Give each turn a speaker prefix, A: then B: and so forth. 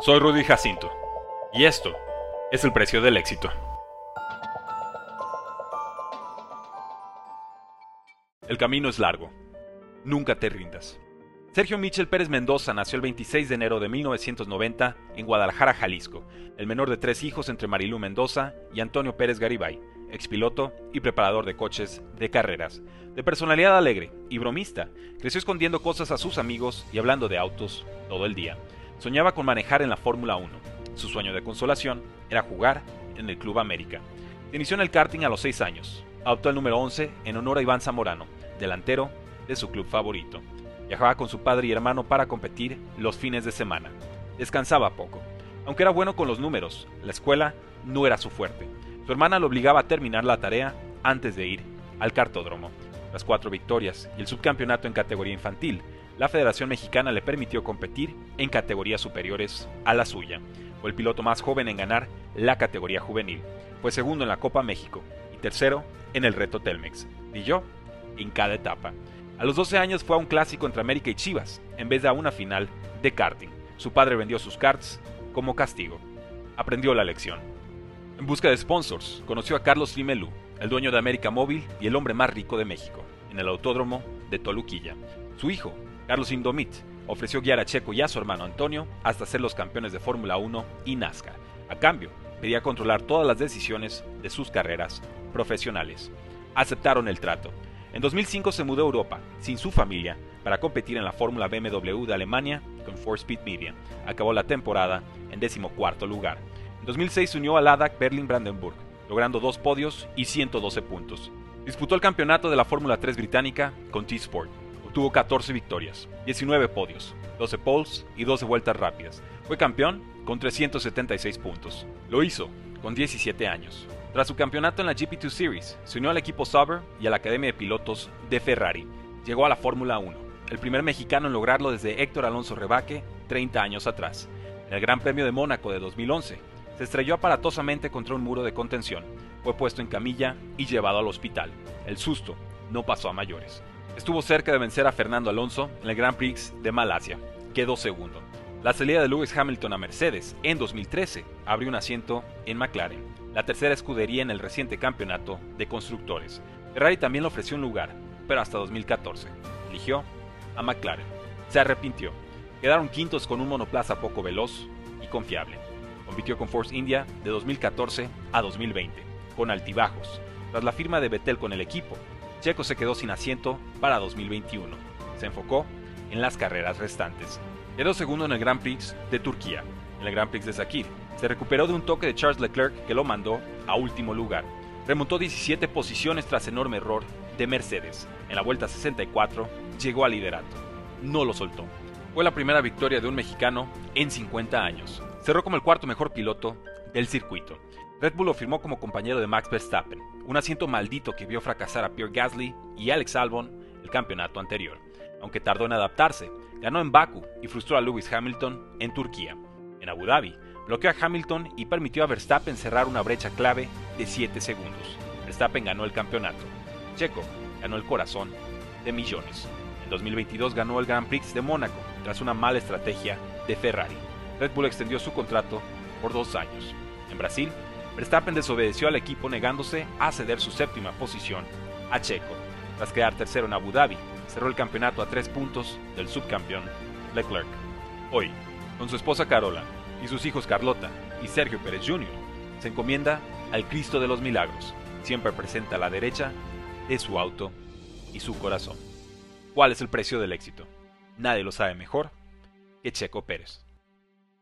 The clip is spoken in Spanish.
A: Soy Rudy Jacinto y esto es el precio del éxito. El camino es largo. Nunca te rindas. Sergio Michel Pérez Mendoza nació el 26 de enero de 1990 en Guadalajara, Jalisco, el menor de tres hijos entre Marilú Mendoza y Antonio Pérez Garibay, expiloto y preparador de coches de carreras. De personalidad alegre y bromista, creció escondiendo cosas a sus amigos y hablando de autos todo el día. Soñaba con manejar en la Fórmula 1. Su sueño de consolación era jugar en el Club América. inició en el karting a los 6 años. Adoptó el número 11 en honor a Iván Zamorano, delantero de su club favorito. Viajaba con su padre y hermano para competir los fines de semana. Descansaba poco. Aunque era bueno con los números, la escuela no era su fuerte. Su hermana lo obligaba a terminar la tarea antes de ir al cartódromo. Las cuatro victorias y el subcampeonato en categoría infantil la Federación Mexicana le permitió competir en categorías superiores a la suya. Fue el piloto más joven en ganar la categoría juvenil. Fue segundo en la Copa México y tercero en el Reto Telmex. Y yo en cada etapa. A los 12 años fue a un clásico entre América y Chivas, en vez de a una final de karting. Su padre vendió sus karts como castigo. Aprendió la lección. En busca de sponsors, conoció a Carlos Limelú, el dueño de América Móvil y el hombre más rico de México, en el autódromo de Toluquilla. Su hijo, Carlos Indomit ofreció guiar a Checo y a su hermano Antonio hasta ser los campeones de Fórmula 1 y NASCAR. A cambio, pedía controlar todas las decisiones de sus carreras profesionales. Aceptaron el trato. En 2005 se mudó a Europa, sin su familia, para competir en la Fórmula BMW de Alemania con 4Speed Media. Acabó la temporada en decimocuarto lugar. En 2006 se unió al ADAC Berlin-Brandenburg, logrando dos podios y 112 puntos. Disputó el campeonato de la Fórmula 3 británica con T-Sport Tuvo 14 victorias, 19 podios, 12 poles y 12 vueltas rápidas. Fue campeón con 376 puntos. Lo hizo con 17 años. Tras su campeonato en la GP2 Series, se unió al equipo Sauber y a la Academia de Pilotos de Ferrari. Llegó a la Fórmula 1, el primer mexicano en lograrlo desde Héctor Alonso Rebaque 30 años atrás. En el Gran Premio de Mónaco de 2011, se estrelló aparatosamente contra un muro de contención, fue puesto en camilla y llevado al hospital. El susto no pasó a mayores. Estuvo cerca de vencer a Fernando Alonso en el Grand Prix de Malasia. Quedó segundo. La salida de Lewis Hamilton a Mercedes en 2013 abrió un asiento en McLaren, la tercera escudería en el reciente campeonato de constructores. Ferrari también le ofreció un lugar, pero hasta 2014. Eligió a McLaren. Se arrepintió. Quedaron quintos con un monoplaza poco veloz y confiable. Compitió con Force India de 2014 a 2020, con altibajos. Tras la firma de Vettel con el equipo, Checo se quedó sin asiento para 2021. Se enfocó en las carreras restantes. Quedó segundo en el Grand Prix de Turquía. En el Grand Prix de Sakir, se recuperó de un toque de Charles Leclerc que lo mandó a último lugar. Remontó 17 posiciones tras enorme error de Mercedes. En la vuelta 64 llegó al liderato. No lo soltó. Fue la primera victoria de un mexicano en 50 años. Cerró como el cuarto mejor piloto del circuito. Red Bull lo firmó como compañero de Max Verstappen, un asiento maldito que vio fracasar a Pierre Gasly y Alex Albon el campeonato anterior. Aunque tardó en adaptarse, ganó en Baku y frustró a Lewis Hamilton en Turquía. En Abu Dhabi, bloqueó a Hamilton y permitió a Verstappen cerrar una brecha clave de 7 segundos. Verstappen ganó el campeonato. Checo ganó el corazón de millones. En 2022 ganó el Grand Prix de Mónaco tras una mala estrategia de Ferrari. Red Bull extendió su contrato por dos años. En Brasil, Verstappen desobedeció al equipo negándose a ceder su séptima posición a Checo. Tras quedar tercero en Abu Dhabi, cerró el campeonato a tres puntos del subcampeón Leclerc. Hoy, con su esposa Carola y sus hijos Carlota y Sergio Pérez Jr., se encomienda al Cristo de los Milagros, siempre presenta a la derecha de su auto y su corazón. ¿Cuál es el precio del éxito? Nadie lo sabe mejor que Checo Pérez.